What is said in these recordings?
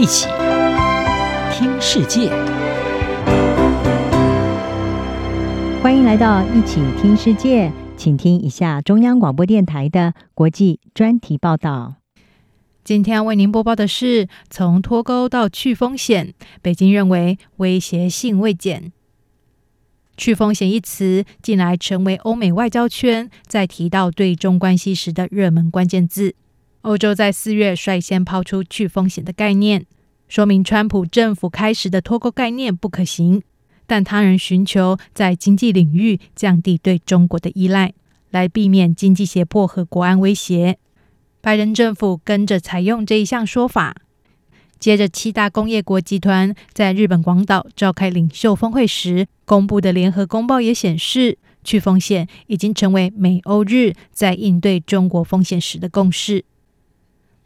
一起听世界，欢迎来到一起听世界，请听一下中央广播电台的国际专题报道。今天要为您播报的是：从脱钩到去风险，北京认为威胁性未减。去风险一词近来成为欧美外交圈在提到对中关系时的热门关键字。欧洲在四月率先抛出去风险的概念，说明川普政府开始的脱钩概念不可行，但他人寻求在经济领域降低对中国的依赖，来避免经济胁迫和国安威胁。拜登政府跟着采用这一项说法。接着，七大工业国集团在日本广岛召开领袖峰会时公布的联合公报也显示，去风险已经成为美欧日在应对中国风险时的共识。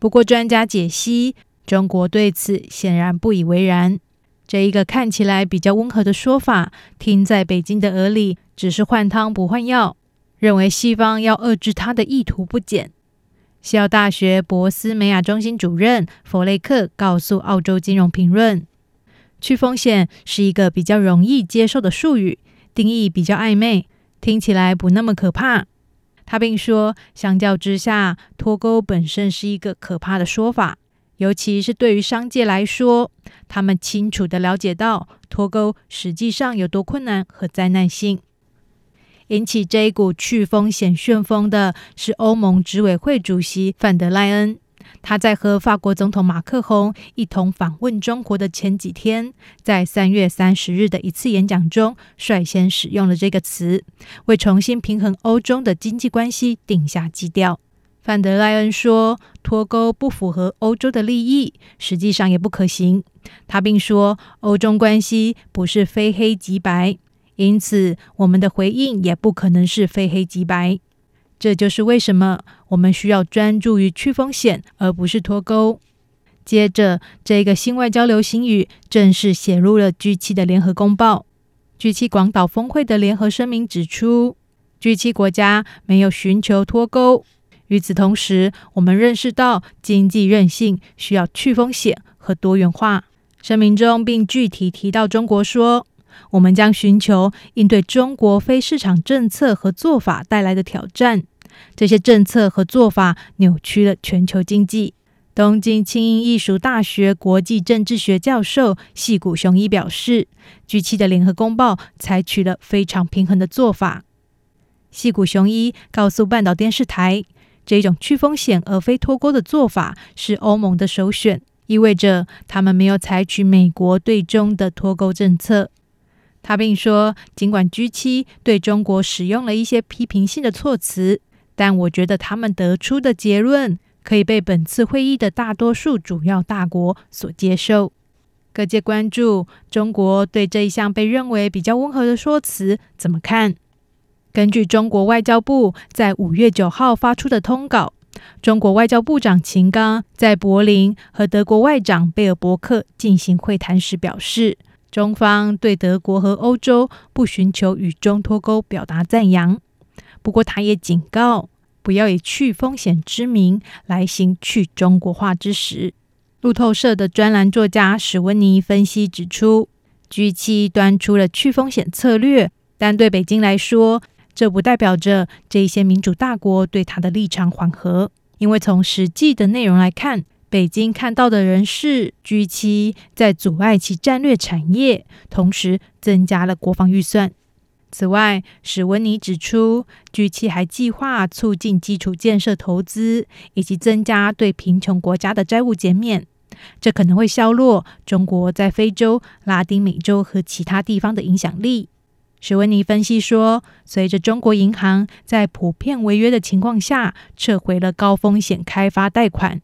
不过，专家解析，中国对此显然不以为然。这一个看起来比较温和的说法，听在北京的耳里，只是换汤不换药，认为西方要遏制他的意图不减。西澳大学博斯梅亚中心主任弗雷克告诉《澳洲金融评论》，去风险是一个比较容易接受的术语，定义比较暧昧，听起来不那么可怕。他并说，相较之下，脱钩本身是一个可怕的说法，尤其是对于商界来说，他们清楚地了解到脱钩实际上有多困难和灾难性。引起这一股去风险旋风的是欧盟执委会主席范德赖恩。他在和法国总统马克宏一同访问中国的前几天，在三月三十日的一次演讲中，率先使用了这个词，为重新平衡欧中的经济关系定下基调。范德赖恩说：“脱钩不符合欧洲的利益，实际上也不可行。”他并说：“欧中关系不是非黑即白，因此我们的回应也不可能是非黑即白。”这就是为什么我们需要专注于去风险，而不是脱钩。接着，这个新外交流行语正式写入了 G7 的联合公报。G7 广岛峰会的联合声明指出，G7 国家没有寻求脱钩。与此同时，我们认识到经济韧性需要去风险和多元化。声明中并具体提到中国说，我们将寻求应对中国非市场政策和做法带来的挑战。这些政策和做法扭曲了全球经济。东京庆应艺术大学国际政治学教授细谷雄一表示，G7 的联合公报采取了非常平衡的做法。细谷雄一告诉半岛电视台，这种去风险而非脱钩的做法是欧盟的首选，意味着他们没有采取美国对中的脱钩政策。他并说，尽管 G7 对中国使用了一些批评性的措辞。但我觉得他们得出的结论可以被本次会议的大多数主要大国所接受。各界关注中国对这一项被认为比较温和的说辞怎么看？根据中国外交部在五月九号发出的通稿，中国外交部长秦刚在柏林和德国外长贝尔伯克进行会谈时表示，中方对德国和欧洲不寻求与中脱钩表达赞扬。不过，他也警告，不要以去风险之名来行去中国化之实。路透社的专栏作家史温尼分析指出，G7 端出了去风险策略，但对北京来说，这不代表着这些民主大国对他的立场缓和。因为从实际的内容来看，北京看到的人是 G7 在阻碍其战略产业，同时增加了国防预算。此外，史温尼指出，G7 还计划促进基础建设投资，以及增加对贫穷国家的债务减免。这可能会削弱中国在非洲、拉丁美洲和其他地方的影响力。史温尼分析说，随着中国银行在普遍违约的情况下撤回了高风险开发贷款，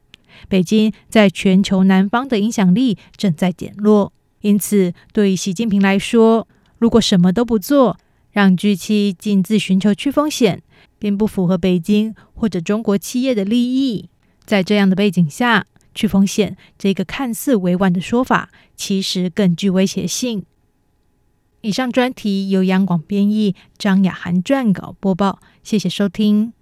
北京在全球南方的影响力正在减弱。因此，对习近平来说，如果什么都不做，让 G7 径自寻求去风险，并不符合北京或者中国企业的利益。在这样的背景下，去风险这个看似委婉的说法，其实更具威胁性。以上专题由央广编译，张雅涵撰稿播报。谢谢收听。